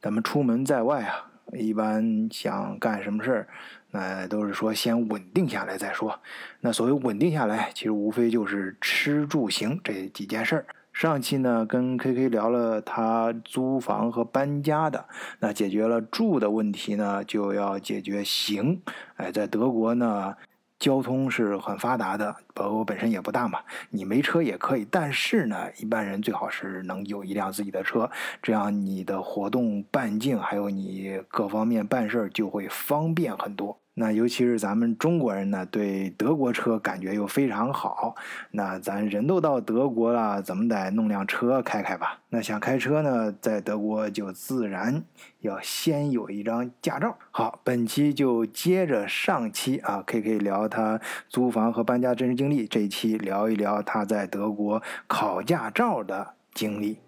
咱们出门在外啊，一般想干什么事儿，那都是说先稳定下来再说。那所谓稳定下来，其实无非就是吃住行这几件事儿。上期呢，跟 K K 聊了他租房和搬家的，那解决了住的问题呢，就要解决行。哎，在德国呢。交通是很发达的，包括本身也不大嘛，你没车也可以。但是呢，一般人最好是能有一辆自己的车，这样你的活动半径还有你各方面办事就会方便很多。那尤其是咱们中国人呢，对德国车感觉又非常好。那咱人都到德国了，怎么得弄辆车开开吧？那想开车呢，在德国就自然要先有一张驾照。好，本期就接着上期啊，K K 聊他租房和搬家真实经历，这一期聊一聊他在德国考驾照的经历。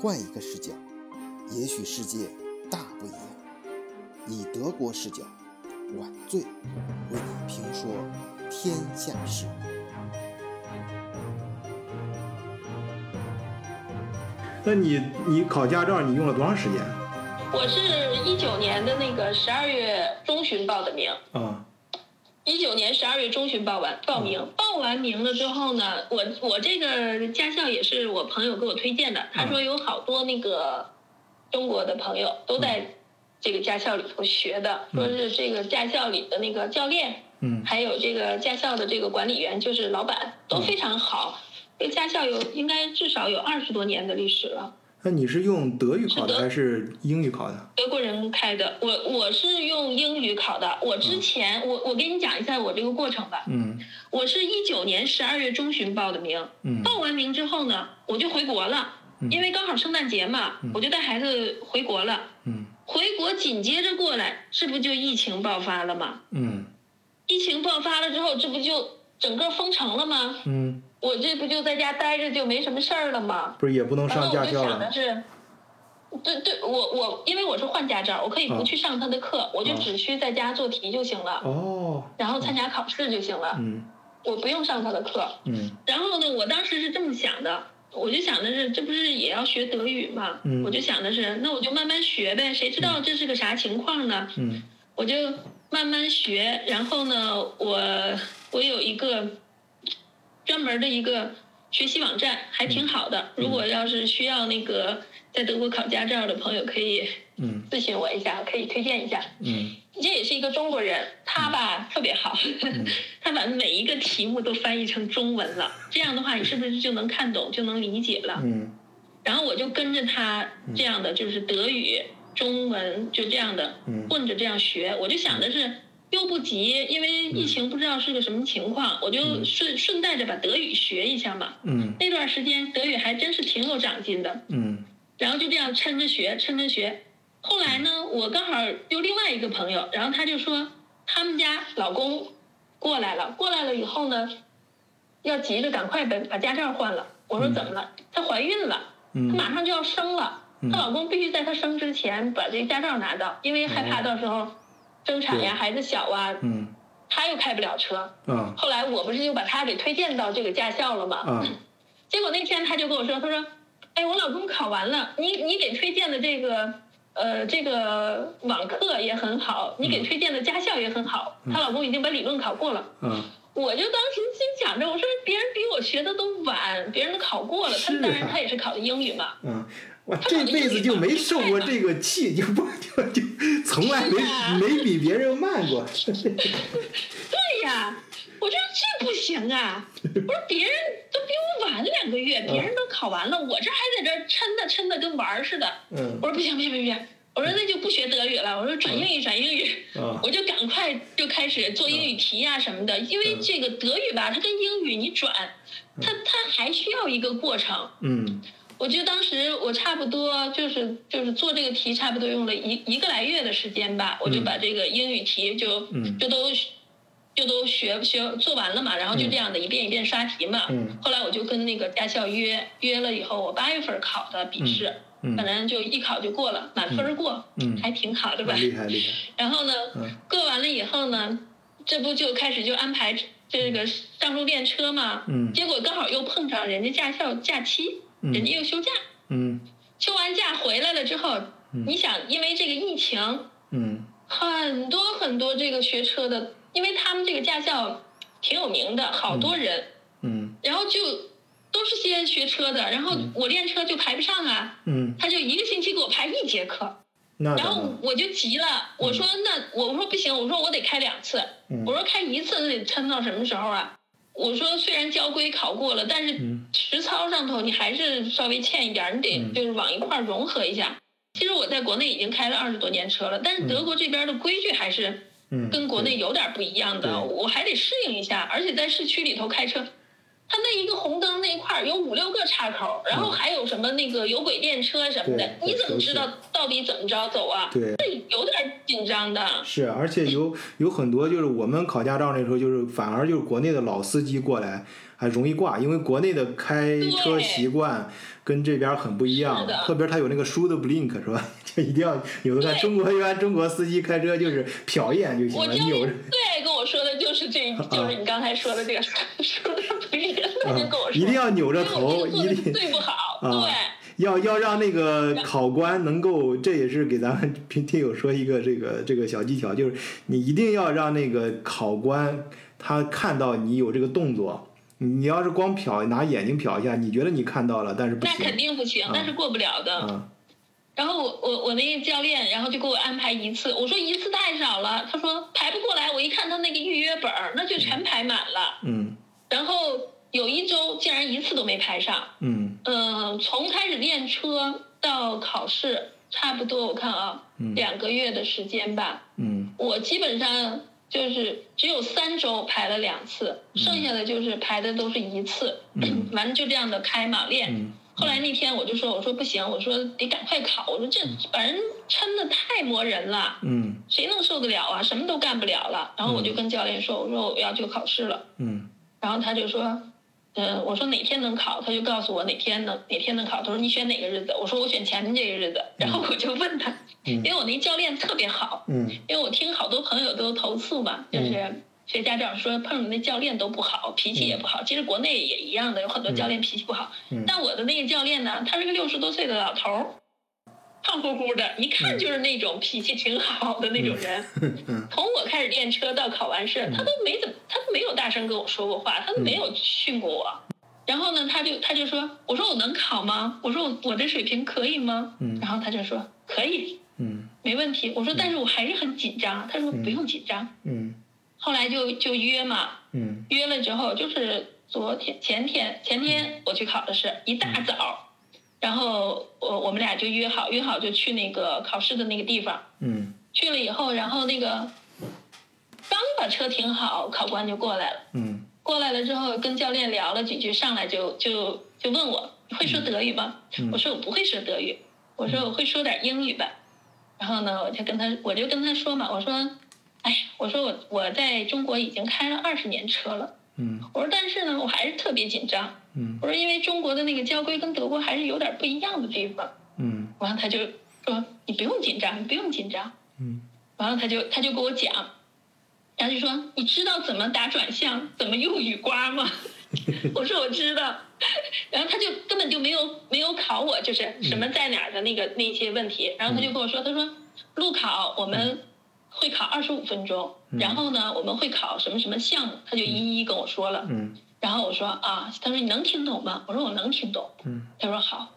换一个视角，也许世界大不一样。以德国视角，晚醉为你评说天下事。那你你考驾照你用了多长时间？我是一九年的那个十二月中旬报的名。啊。一九年十二月中旬报完报名，报完名了之后呢，我我这个驾校也是我朋友给我推荐的，他说有好多那个中国的朋友都在。这个驾校里头学的，说是这个驾校里的那个教练，嗯，还有这个驾校的这个管理员，就是老板都非常好。这个驾校有应该至少有二十多年的历史了。那你是用德语考的还是英语考的？德国人开的，我我是用英语考的。我之前我我给你讲一下我这个过程吧。嗯。我是一九年十二月中旬报的名。嗯。报完名之后呢，我就回国了，因为刚好圣诞节嘛，我就带孩子回国了。嗯。回国紧接着过来，这不就疫情爆发了吗？嗯，疫情爆发了之后，这不就整个封城了吗？嗯，我这不就在家待着就没什么事儿了吗？不是也不能上驾校了。对对，我我因为我是换驾照，我可以不去上他的课，我就只需在家做题就行了。哦。然后参加考试就行了。嗯。我不用上他的课。嗯。然后呢，我当时是这么想的。我就想的是，这不是也要学德语嘛？我就想的是，那我就慢慢学呗。谁知道这是个啥情况呢？我就慢慢学。然后呢，我我有一个专门的一个学习网站，还挺好的。如果要是需要那个在德国考驾照的朋友，可以咨询我一下，可以推荐一下。嗯这也是一个中国人，他吧特别好，他把每一个题目都翻译成中文了。这样的话，你是不是就能看懂，就能理解了？嗯。然后我就跟着他这样的，就是德语、中文就这样的混着这样学。我就想的是，又不急，因为疫情不知道是个什么情况，我就顺顺带着把德语学一下嘛。嗯。那段时间德语还真是挺有长进的。嗯。然后就这样抻着学，抻着学。后来呢，我刚好又另外一个朋友，然后他就说他们家老公过来了，过来了以后呢，要急着赶快把把驾照换了。我说怎么了？她怀孕了，她马上就要生了，她老公必须在她生之前把这个驾照拿到，因为害怕到时候生产呀、孩子小啊，他又开不了车。后来我不是就把他给推荐到这个驾校了吗？结果那天他就跟我说，他说：“哎，我老公考完了，你你给推荐的这个。”呃，这个网课也很好，你给推荐的驾校也很好。她老公已经把理论考过了。嗯，我就当时心想着，我说别人比我学的都晚，别人都考过了，他当然他也是考的英语嘛。嗯，我这辈子就没受过这个气，就不就就从来没没比别人慢过。对呀，我觉得这不行啊！我说别人都比我晚两个月，别人都考完了，我这还在这抻的抻的跟玩儿似的。嗯，我说不行不行不行，我说那就不学德语了，我说转英语转英语。我就赶快就开始做英语题呀什么的，因为这个德语吧，它跟英语你转，它它还需要一个过程。嗯，我就当时我差不多就是就是做这个题，差不多用了一一个来月的时间吧，我就把这个英语题就就都。就都学学做完了嘛，然后就这样的一遍一遍刷题嘛。后来我就跟那个驾校约约了以后，我八月份考的笔试，反正就一考就过了，满分过，还挺好的吧？厉害厉害。然后呢，过完了以后呢，这不就开始就安排这个上路练车嘛。结果刚好又碰上人家驾校假期，人家又休假。休完假回来了之后，你想，因为这个疫情，嗯很多很多这个学车的，因为他们这个驾校挺有名的，好多人，嗯。然后就都是些学车的，然后我练车就排不上啊，嗯，他就一个星期给我排一节课，那然后？我就急了，我说那我说不行，我说我得开两次，嗯。我说开一次那得撑到什么时候啊？我说虽然交规考过了，但是嗯。实操上头你还是稍微欠一点，你得嗯。就是往一块儿融合一下。其实我在国内已经开了二十多年车了，但是德国这边的规矩还是嗯，跟国内有点不一样的，我还得适应一下。而且在市区里头开车，它那一个红灯那一块儿有五六个岔口，然后还有什么那个有轨电车什么的你怎么知道到底怎么着走啊？对。这有点紧张的。是，而且有有很多就是我们考驾照那时候，就是反而就是国内的老司机过来还容易挂，因为国内的开车习惯跟这边很不一样的，特别他有那个书的 blink 是吧？就一定要有的看中国一般中国司机开车就是瞟一眼就行了，扭着练最爱跟我说的就是这，就是你刚才说的这个书的 blink，跟我说，啊一定要扭着头，一定最不好，啊对。要要让那个考官能够，这也是给咱们听听友说一个这个这个小技巧，就是你一定要让那个考官他看到你有这个动作。你要是光瞟拿眼睛瞟一下，你觉得你看到了，但是不那肯定不行，那是过不了的。啊。然后我我我那个教练，然后就给我安排一次，我说一次太少了，他说排不过来，我一看他那个预约本儿，那就全排满了。嗯然后有一周竟然一次都没排上，嗯嗯、从开始练车到考试，差不多我看啊，嗯两个月的时间吧。嗯我基本上就是只有三周排了两次，剩下的就是排的都是一次，嗯完了就这样的开嘛练。嗯后来那天我就说，我说不行，我说得赶快考，我说这把人撑的太磨人了，嗯谁能受得了啊？什么都干不了了。然后我就跟教练说，我说我要去考试了，嗯然后他就说。嗯，我说哪天能考，他就告诉我哪天能哪天能考。他说你选哪个日子？我说我选前面这个日子。然后我就问他，因为我那教练特别好，嗯因为我听好多朋友都投诉嘛，就是学家长说碰着那教练都不好，脾气也不好。其实国内也一样的，有很多教练脾气不好。嗯但我的那个教练呢，他是个六十多岁的老头儿，胖乎乎的，一看就是那种脾气挺好的那种人。嗯从我开始练车到考完试，他都没怎么，他都没有大声跟我说过话，他都没有训过我。然后呢，他就他就说，我说我能考吗？我说我我这水平可以吗？嗯然后他就说可以。嗯没问题。我说，但是我还是很紧张。他说不用紧张。嗯后来就就约嘛，嗯约了之后就是昨天前天前天我去考的试，一大早，然后我我们俩就约好约好就去那个考试的那个地方。嗯去了以后，然后那个刚把车停好，考官就过来了。嗯过来了之后，跟教练聊了几句，上来就就就问我你会说德语吗？嗯我说我不会说德语，我说我会说点英语吧。然后呢，我就跟他我就跟他说嘛，我说，哎，我说我我在中国已经开了二十年车了，嗯我说但是呢，我还是特别紧张。嗯。我说因为中国的那个交规跟德国还是有点不一样的地方。嗯。完了他就说你不用紧张，你不用紧张。嗯。完了他就他就给我讲，然后就说你知道怎么打转向，怎么用雨刮吗？我说我知道，然后他就根本就没有没有考我，就是什么在哪儿的那个那些问题，然后他就跟我说，他说路考我们会考二十五分钟，然后呢我们会考什么什么项目，他就一一跟我说了，嗯然后我说啊，他说你能听懂吗？我说我能听懂，嗯。他说好，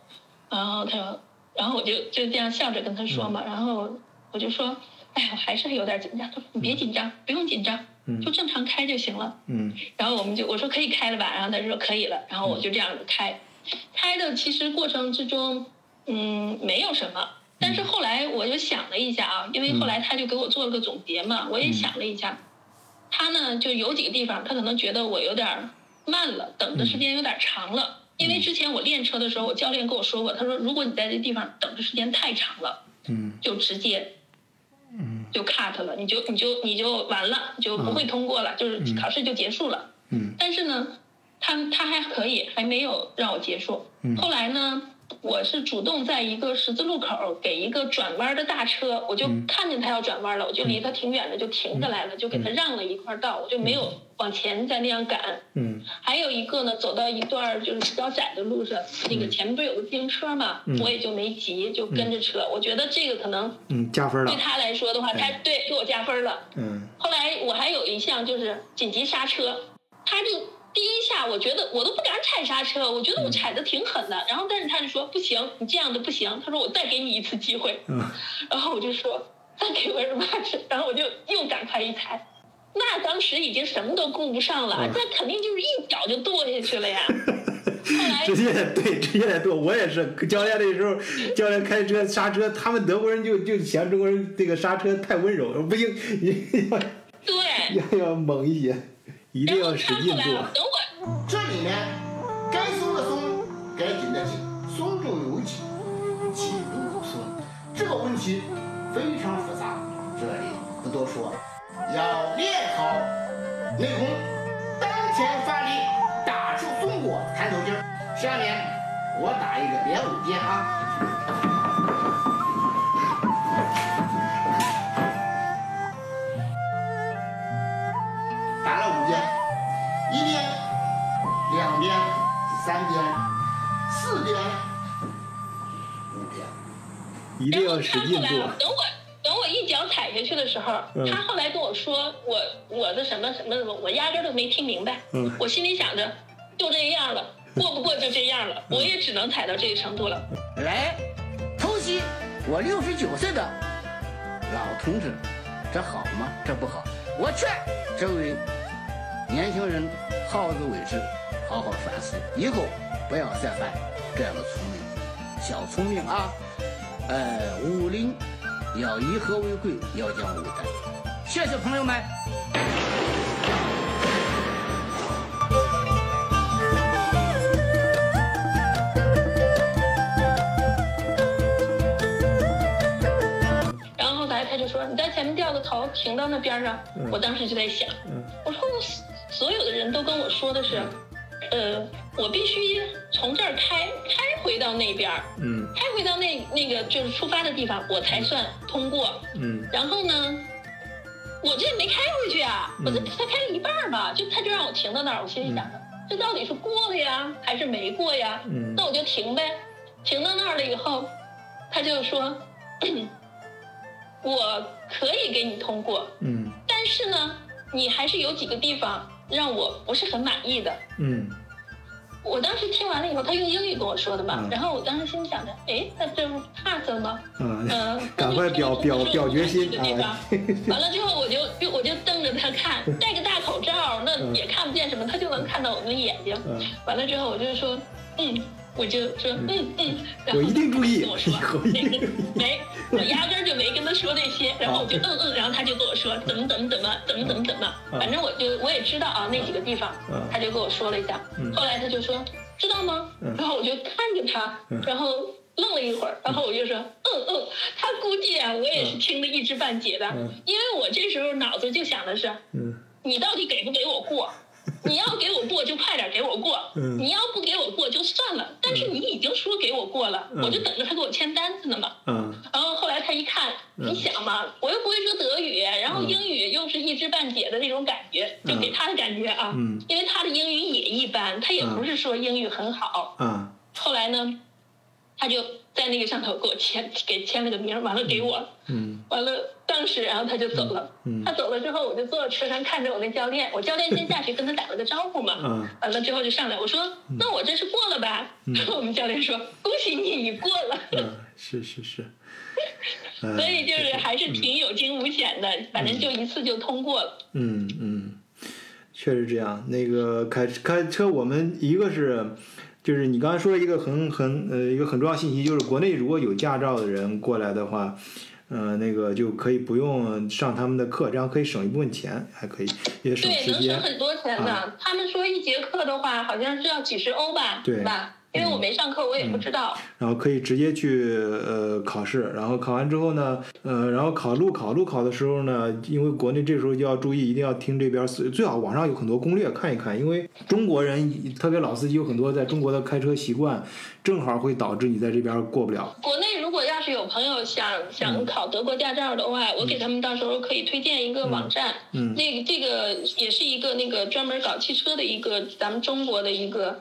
然后他说，然后我就就这样笑着跟他说嘛，然后我就说，哎，我还是有点紧张。他说你别紧张，不用紧张，嗯就正常开就行了。嗯。然后我们就我说可以开了吧，然后他说可以了，然后我就这样子开，开的其实过程之中，嗯，没有什么。但是后来我就想了一下啊，因为后来他就给我做了个总结嘛，我也想了一下，他呢就有几个地方，他可能觉得我有点儿慢了，等的时间有点长了。因为之前我练车的时候，我教练跟我说过，他说如果你在这地方等的时间太长了，嗯。就直接嗯。就 cut 了，你就你就你就完了，就不会通过了，就是考试就结束了。嗯。但是呢，他他还可以，还没有让我结束。嗯。后来呢，我是主动在一个十字路口给一个转弯的大车，我就嗯。看见他要转弯了，我就离他挺远的，就停下来了，就给他让了一块道，我就没有往前再那样赶。嗯。还有一个呢，走到一段就是比较窄的路上，那个前面不是有个自行车嘛，嗯。我也就没急，就跟着车。我觉得这个可能嗯，加分了。对。他来说的话，他对给我加分了。嗯。后来我还有一项就是紧急刹车，他就第一下我觉得我都不敢踩刹车，我觉得我踩的挺狠的，然后但是他就说不行，你这样的不行，他说我再给你一次机会，嗯。然后我就说再给我 much，然后我就又赶快一踩。那当时已经什么都顾不上了，嗯那肯定就是一脚就跺下去了呀。后来直接对，直接得剁。我也是，教练那时候，教练开车刹车，他们德国人就就嫌中国人这个刹车太温柔，不行，要对，要要猛一些，一定要使劲他后来做。等我这里面该松的松，该紧的紧，松中有紧，紧中有松，这个问题非常复杂，这里不多说，要练好内功，当前发力，打出松果弹头劲儿。下面我打一个连五鞭啊。打了五鞭，一鞭、两鞭、三鞭、四鞭、五鞭。一定要使劲做踩下去的时候，嗯他后来跟我说我我的什么什么什么，我压根儿都没听明白。嗯我心里想着就这样了，过不过就这样了，嗯我也只能踩到这个程度了。来，偷袭我六十九岁的老同志，这好吗？这不好。我劝这位年轻人好自为之，好好反思，以后不要再犯这样的聪明小聪明啊。呃，武林要以和为贵，要讲武德。谢谢朋友们。然后后来他就说你在前面掉个头，停到那边上。嗯我当时就在想，嗯我说我所有的人都跟我说的是，呃，我必须从这儿开开回到那边儿，嗯开回到那那个就是出发的地方，我才算通过。嗯然后呢，我这没开回去啊，我这嗯才开了一半儿嘛，就他就让我停到那儿，我心里想着，这到底是过了呀，还是没过呀？嗯那我就停呗。停到那儿了以后，他就说，我可以给你通过，嗯但是呢，你还是有几个地方让我不是很满意的。嗯我当时听完了以后，他用英语跟我说的嘛，嗯然后我当时心想着，哎，那这不 pass 了吗？嗯，嗯，赶快表表表决心！完了之后，我就就我就瞪着他看，戴个大口罩，那也看不见什么，他就能看到我们的眼睛。嗯完了之后，我就说，嗯，我就说，嗯嗯，然后我一定注意跟我说没，我压根儿就没跟他说那些，然后我就嗯嗯，然后他就跟我说怎么怎么怎么怎么怎么怎么，嗯反正我就我也知道啊那几个地方嗯，他就跟我说了一下嗯，后来他就说知道吗嗯？然后我就看着他嗯，然后愣了一会儿，然后我就说嗯嗯，他估计啊我也是听得一知半解的嗯，因为我这时候脑子就想的是。嗯你到底给不给我过？你要给我过就快点给我过，嗯。你要不给我过就算了。但是你已经说给我过了，嗯。我就等着他给我签单子呢嘛。嗯。然后后来他一看，嗯。你想嘛，我又不会说德语，然后嗯英语又是一知半解的那种感觉，就给他的感觉啊，嗯。因为他的英语也一般，他也不是说英语很好。啊后来呢，他就在那个上头给我签，给签了个名，完了给我，嗯完了，当时然后他就走了。嗯他走了之后，我就坐在车上看着我那教练，我教练先下去跟他打了个招呼嘛。嗯完了之后就上来，我说：“那我这是过了吧？”然 后我们教练说：“恭喜你，你过了。嗯，是是是。哎所以就是还是挺有惊无险的，反正就一次就通过了。嗯嗯，确实这样。那个开开车，我们一个是，就是你刚才说一个很很呃一个很重要信息，就是国内如果有驾照的人过来的话，呃，那个就可以不用上他们的课，这样可以省一部分钱，还可以也省，时间。能省很多钱的。他们说一节课的话，好像是要几十欧吧，对吧？因为我没上课，我也不知道。然后可以直接去呃考试，然后考完之后呢，呃，然后考路考路考的时候呢，因为国内这时候就要注意，一定要听这边最最好网上有很多攻略看一看，因为中国人特别老司机有很多在中国的开车习惯，正好会导致你在这边过不了。国内如果要要是有朋友想想考德国驾照的话，我给他们到时候可以推荐一个网站。嗯这个这个也是一个那个专门搞汽车的一个咱们中国的一个、嗯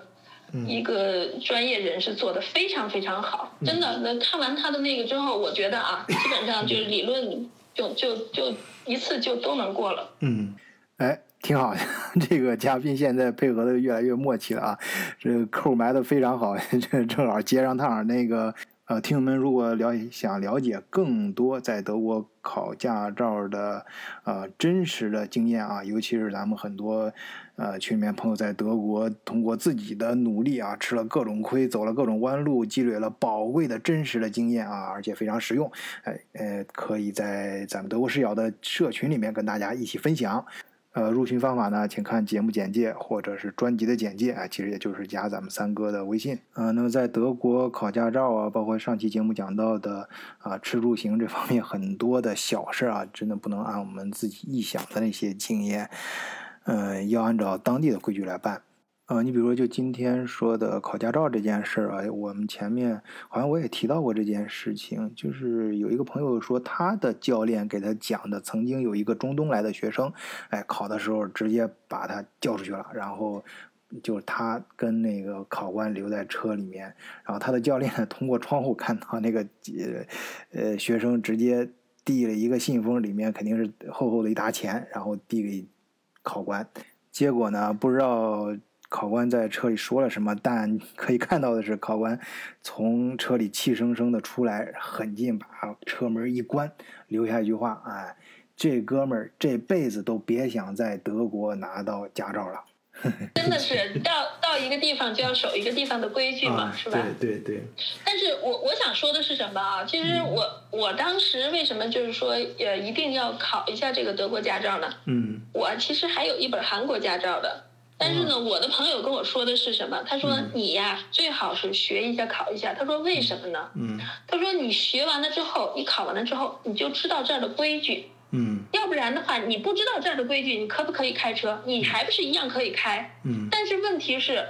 一个专业人士做的非常非常好，真的。那看完他的那个之后，我觉得啊，基本上就是理论就就就一次就都能过了。嗯，哎，挺好的。这个嘉宾现在配合的越来越默契了啊，这个扣埋的非常好，这正好接上趟。那个呃，听友们如果了想了解更多在德国考驾照的呃真实的经验啊，尤其是咱们很多呃群里面朋友在德国通过自己的努力啊，吃了各种亏，走了各种弯路，积累了宝贵的真实的经验啊，而且非常实用。哎呃，可以在咱们德国视角的社群里面跟大家一起分享。呃，入群方法呢，请看节目简介或者是专辑的简介啊，其实也就是加咱们三哥的微信。呃，那么在德国考驾照啊，包括上期节目讲到的啊吃住行这方面很多的小事啊，真的不能按我们自己臆想的那些经验，嗯，要按照当地的规矩来办。呃，你比如说就今天说的考驾照这件事儿啊，我们前面好像我也提到过这件事情，就是有一个朋友说他的教练给他讲的，曾经有一个中东来的学生，哎，考的时候直接把他叫出去了，然后就是他跟那个考官留在车里面，然后他的教练 通过窗户看到那个呃呃学生直接递了一个信封，里面肯定是厚厚的一沓钱，然后递给考官，结果呢不知道。考官在车里说了什么？但可以看到的是，考官从车里气生生的出来，狠劲把车门一关，留下一句话：“哎，这哥们儿这辈子都别想在德国拿到驾照了。真的是到到一个地方就要守一个地方的规矩嘛，啊是吧？对对对，但是我我想说的是什么啊？其实我、我当时为什么就是说呃一定要考一下这个德国驾照呢？嗯我其实还有一本韩国驾照的，但是呢，我的朋友跟我说的是什么？他说嗯你呀最好是学一下考一下。他说为什么呢？嗯他说你学完了之后，你考完了之后，你就知道这儿的规矩。嗯要不然的话，你不知道这儿的规矩，你可不可以开车？你还不是一样可以开？嗯但是问题是，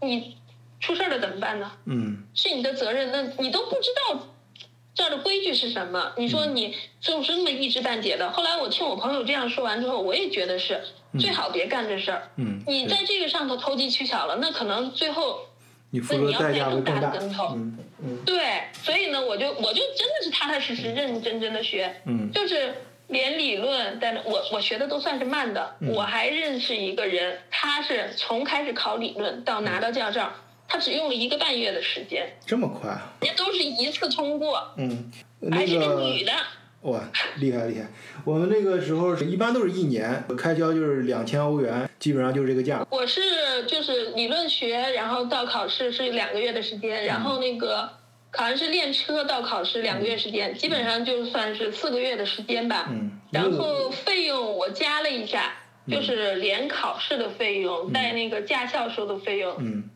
你出事儿了怎么办呢？嗯是你的责任，那你都不知道这儿的规矩是什么？你说你就是这么一知半解的。后来我听我朋友这样说完之后，我也觉得是最好别干这事儿。嗯，你在这个上头投机取巧了，那可能最后你付那你要会更大。的跟头。嗯嗯对，所以呢，我就我就真的是踏踏实实、认认真真的学，嗯就是连理论，但是我我学的都算是慢的。嗯我还认识一个人，他是从开始考理论到拿到驾照，他只用了一个半月的时间，这么快啊？人家都是一次通过，嗯，还是那个个女的。哇，厉害厉害！我们那个时候一般都是一年，开销就是两千欧元，基本上就是这个价。我是就是理论学，然后到考试是两个月的时间，然后那个考完试练车到考试两个月时间，基本上就算是四个月的时间吧。嗯，然后费用我加了一下，就是连考试的费用，带那个驾校收的费用，嗯，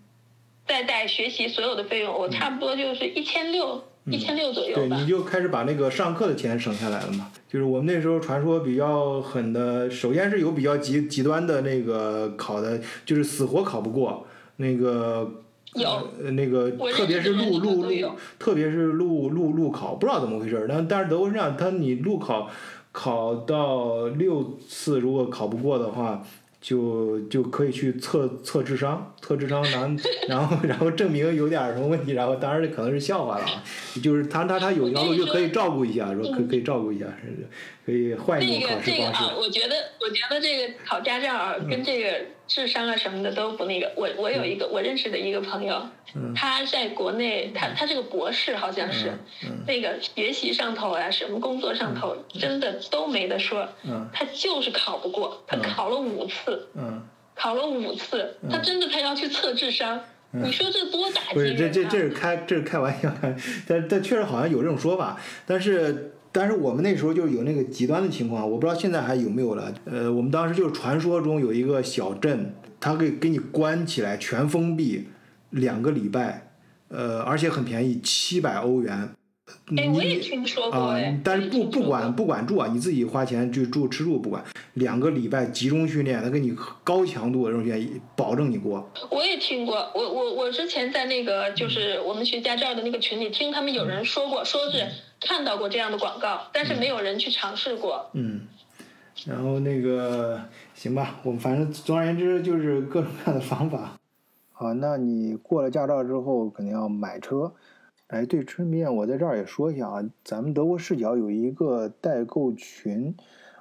再带学习所有的费用，我差不多就是一千六，一千六左右对，你。就开始把那个上课的钱省下来了嘛。就是我们那时候传说比较狠的，首先是有比较极极端的那个考的，就是死活考不过那个。有呃那个特别是的人路路路，特别是路路路考，不知道怎么回事儿。但但是德国是这样，他你路考考到六次，如果考不过的话，就就可以去测测智商，测智商然，然后然后证明有点儿什么问题，然后当然这可能是笑话了啊，就是他他他有一条路就可以照顾一下，说可可以照顾一下，是可以换一种考试方式这个啊，。我觉得我觉得这个考驾照啊，跟这个智商啊什么的都不那个。我我有一个我认识的一个朋友，嗯他在国内，他他是个博士，好像是，嗯那个学习上头啊，什么工作上头，真的都没得说。嗯他就是考不过，他嗯考了五次，嗯，考了五次，他真的他要去测智商，你说这多打击不是这人啊！这这是开这是开玩笑，但但确实好像有这种说法，但是。但是我们那时候就有那个极端的情况，我不知道现在还有没有了。呃，我们当时就是传说中有一个小镇，它可以给你关起来，全封闭两个礼拜，呃，而且很便宜，七百欧元。哎，我也听说过但是不不管不管住啊，你自己花钱去住吃住不管，两个礼拜集中训练，他给你高强度的这种训练，保证你过。我也听过，我我我之前在那个就是我们学驾照的那个群里听他们有人说过，说是看到过这样的广告，但是没有人去尝试过。嗯，然后那个行吧，我们反正总而言之就是各种各样的方法。好，那你过了驾照之后，肯定要买车。哎，对，顺便我在这儿也说一下啊，咱们德国视角有一个代购群，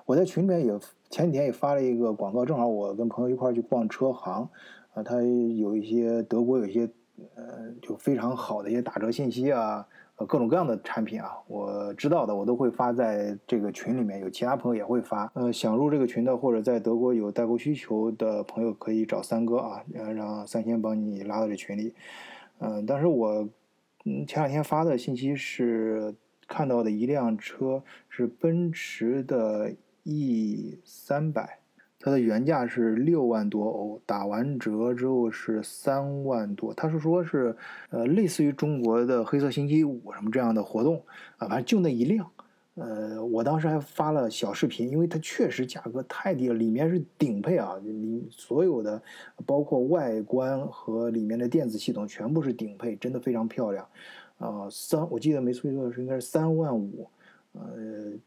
我在群里面也前几天也发了一个广告，正好我跟朋友一块儿去逛车行，啊，他有一些德国有一些呃就非常好的一些打折信息啊，各种各样的产品啊，我知道的我都会发在这个群里面，有其他朋友也会发。呃，想入这个群的或者在德国有代购需求的朋友可以找三哥啊，呃让三仙帮你拉到这群里。嗯、但是我嗯前两天发的信息是看到的一辆车是奔驰的 E 三百。它的原价是六万多欧，打完折之后是三万多。他是说是，呃，类似于中国的黑色星期五什么这样的活动啊，反正就那一辆。呃，我当时还发了小视频，因为它确实价格太低了，里面是顶配啊，里所有的包括外观和里面的电子系统全部是顶配，真的非常漂亮。啊、三我记得没错错是应该是三万五。呃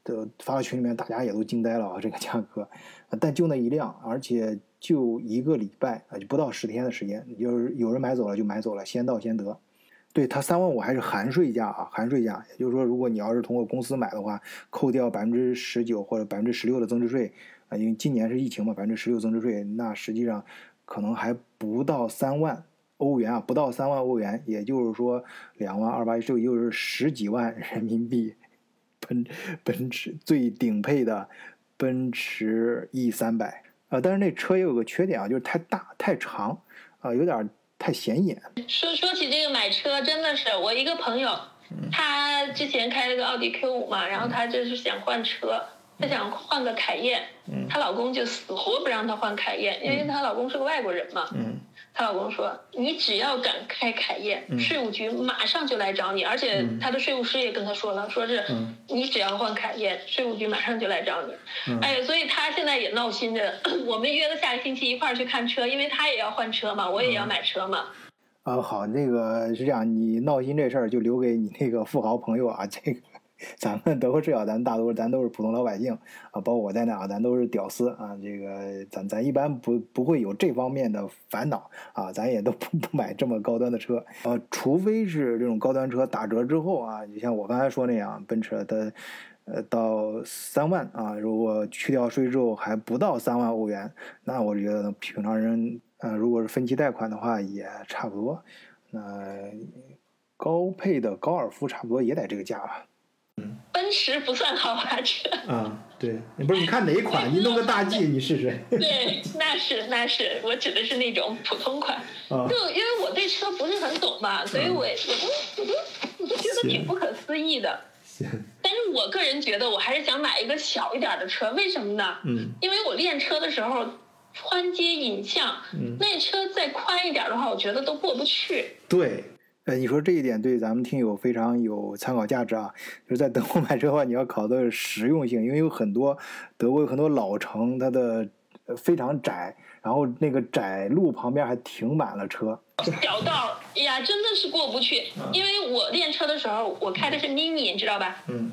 的发到群里面，大家也都惊呆了啊，这个价格，但就那一辆，而且就一个礼拜啊，就不到十天的时间，就是有人买走了就买走了，先到先得。对它三万五还是含税价啊，含税价，也就是说，如果你要是通过公司买的话，扣掉百分之十九或者百分之十六的增值税啊，因为今年是疫情嘛，百分之十六增值税，那实际上可能还不到三万欧元啊，不到三万欧元，也就是说两万二八一六，也就是十几万人民币。奔 奔驰最顶配的奔驰 E 三百啊，但是那车也有个缺点啊，就是太大太长啊，有点太显眼。说说起这个买车，真的是我一个朋友，他之前开了个奥迪 Q 五嘛，然后他就是想换车，他想换个凯宴，她老公就死活不让她换凯宴，因为她老公是个外国人嘛。嗯她老公说：“你只要敢开凯宴，嗯税务局马上就来找你，而且嗯她的税务师也跟她说了，说是嗯你只要换凯宴，税务局马上就来找你。嗯哎呀，所以她现在也闹心着。我们约了下个星期一块儿去看车，因为她也要换车嘛，我也嗯要买车嘛。啊，好，那个是这样，你闹心这事儿就留给你那个富豪朋友啊，这个。咱们德国视角，咱大多咱都是普通老百姓啊，包括我在内啊，咱都是屌丝啊。这个咱咱一般不不会有这方面的烦恼啊，咱也都不不买这么高端的车啊，除非是这种高端车打折之后啊，就像我刚才说那样，奔驰的呃到三万啊，如果去掉税之后还不到三万欧元，那我觉得平常人呃如果是分期贷款的话也差不多，那高配的高尔夫差不多也得这个价吧。奔驰不算豪华车，啊，对，你不是你看哪一款，你弄个大 G 你试试。对，那是那是，我指的是那种普通款。啊就因为我对车不是很懂嘛，所以我我都我都我都觉得挺不可思议的。行，但是我个人觉得，我还是想买一个小一点的车，为什么呢？嗯因为我练车的时候，穿街引巷，嗯，那车再宽一点的话，我觉得都过不去。对。呃，你说这一点对咱们听友非常有参考价值啊！就是在德国买车的话，你要考的实用性，因为有很多德国有很多老城，它的呃非常窄，然后那个窄路旁边还停满了车。小道哎呀，真的是过不去。因为我练车的时候，我开的是 mini，你知道吧？嗯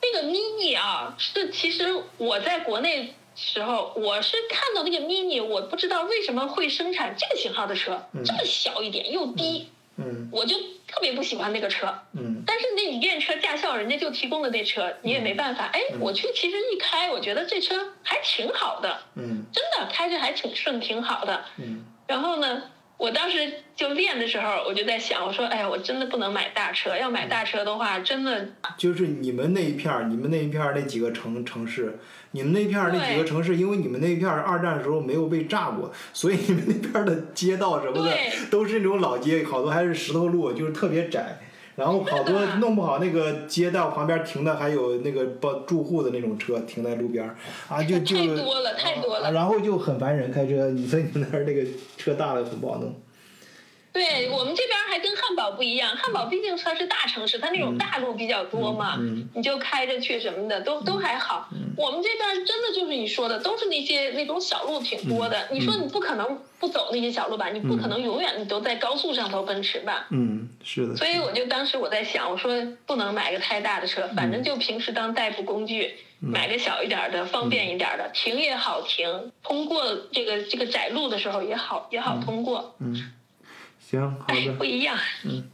那个 mini 啊，是其实我在国内时候，我是看到那个 mini，我不知道为什么会生产这个型号的车，嗯这么小一点又低，嗯。我就特别不喜欢那个车。嗯。但是那你练车驾校人家就提供的那车，你也没办法。哎，我去其实一开，我觉得这车还挺好的，嗯。真的开着还挺顺，挺好的。嗯。然后呢，我当时就练的时候，我就在想，我说，哎呀，我真的不能买大车，要买大车的话，真的。就是你们那一片儿，你们那一片儿那几个城城市，你们那片儿那几个城市，因为你们那一片儿二战的时候没有被炸过，所以你们那片儿的街道什么的都是那种老街，好多还是石头路，就是特别窄。然后好多 弄不好那个街道旁边停的还有那个包住户的那种车停在路边儿啊，就 就太多了太多了啊然后就很烦人开车，你说你们那儿那个车大了很不好弄。对我们这边还跟汉堡不一样，汉堡毕竟它是大城市，它那种大路比较多嘛，嗯你就开着去什么的都都还好。我们这边真的就是你说的，都是那些那种小路挺多的。你说你不可能不走那些小路吧？你不可能永远你都在高速上头奔驰吧？嗯，是的。所以我就当时我在想，我说不能买个太大的车，反正就平时当代步工具，买个小一点的，方便一点的，停也好停，通过这个这个窄路的时候也好也好通过。嗯，行，好哎，的不。一样。嗯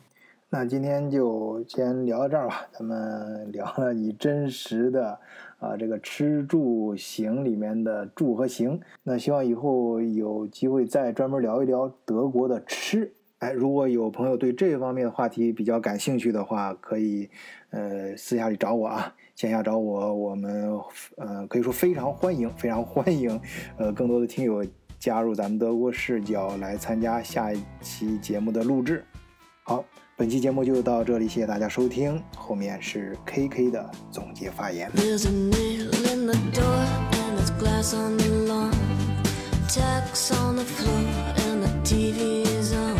那今天就先聊到这儿吧。咱们聊了你真实的啊这个吃住行里面的住和行。那希望以后有机会再专门聊一聊德国的吃。哎，如果有朋友对这方面的话题比较感兴趣的话，可以呃私下里找我啊，线下找我，我们呃可以说非常欢迎，非常欢迎呃更多的听友加入咱们德国视角来参加下一期节目的录制。好，本期节目就到这里，谢谢大家收听。后面是 KK 的总结发言。There's a nail in the door and there's glass on the lawn. Tacks on the floor and the TV is on.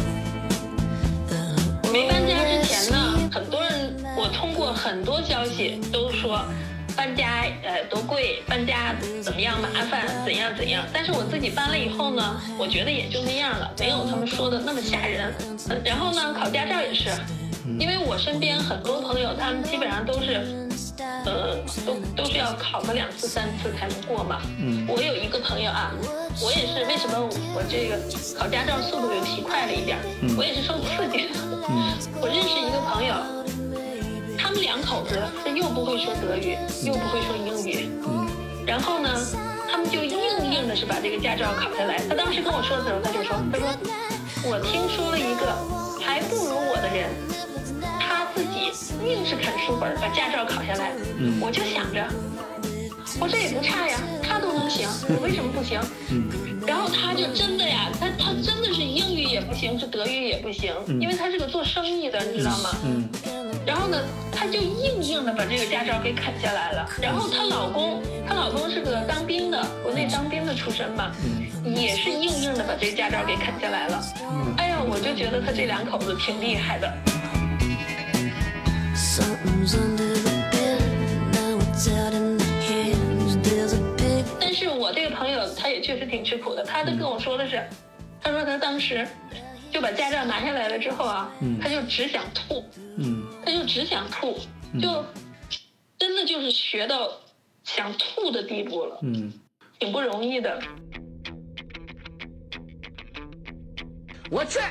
没搬家之前呢，很多人我通过很多消息都说搬家呃多贵，搬家怎么样麻烦，怎样怎样。但是我自己搬了以后呢，我觉得也就那样了，没有他们说的那么吓人。呃然后呢，考驾照也是，因为我身边很多朋友，他们基本上都是。呃，都都是要考个两次、三次才能过嘛。嗯我有一个朋友啊，我也是，为什么我这个考驾照速度又提快了一点嗯？我也是受刺激的。我认识一个朋友，他们两口子是又不会说德语，又不会说英语，嗯然后呢，他们就硬硬的是把这个驾照考下来。他当时跟我说的时候，他就说：“他说我听说了一个还不如我的人，他自己硬是啃书本把驾照考下来。嗯我就想着，我这也不差呀，他都能行，我为什么不行？嗯然后他就真的呀，他他真的是英语也不行，是德语也不行，嗯因为他是个做生意的，你知道吗？嗯然后呢，她就硬硬的把这个驾照给啃下来了。然后她老公，她老公是个当兵的，国内当兵的出身嘛，也是硬硬的把这个驾照给啃下来了。哎呀，我就觉得他这两口子挺厉害的。但是我这个朋友他也确实挺吃苦的，他都跟我说的是，他说他当时就把驾照拿下来了之后啊，他就只想吐，嗯他就只想吐，就真的就是学到想吐的地步了，嗯挺不容易的。我劝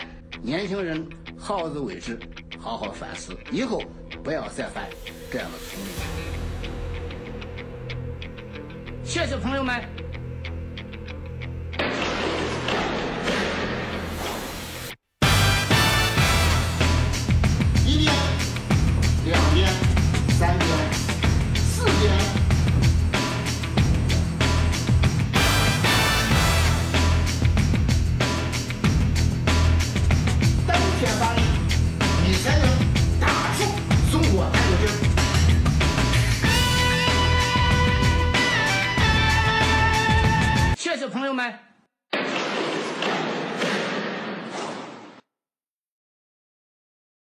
年轻人好自为之，好好反思，以后不要再犯这样的错误。谢谢朋友们。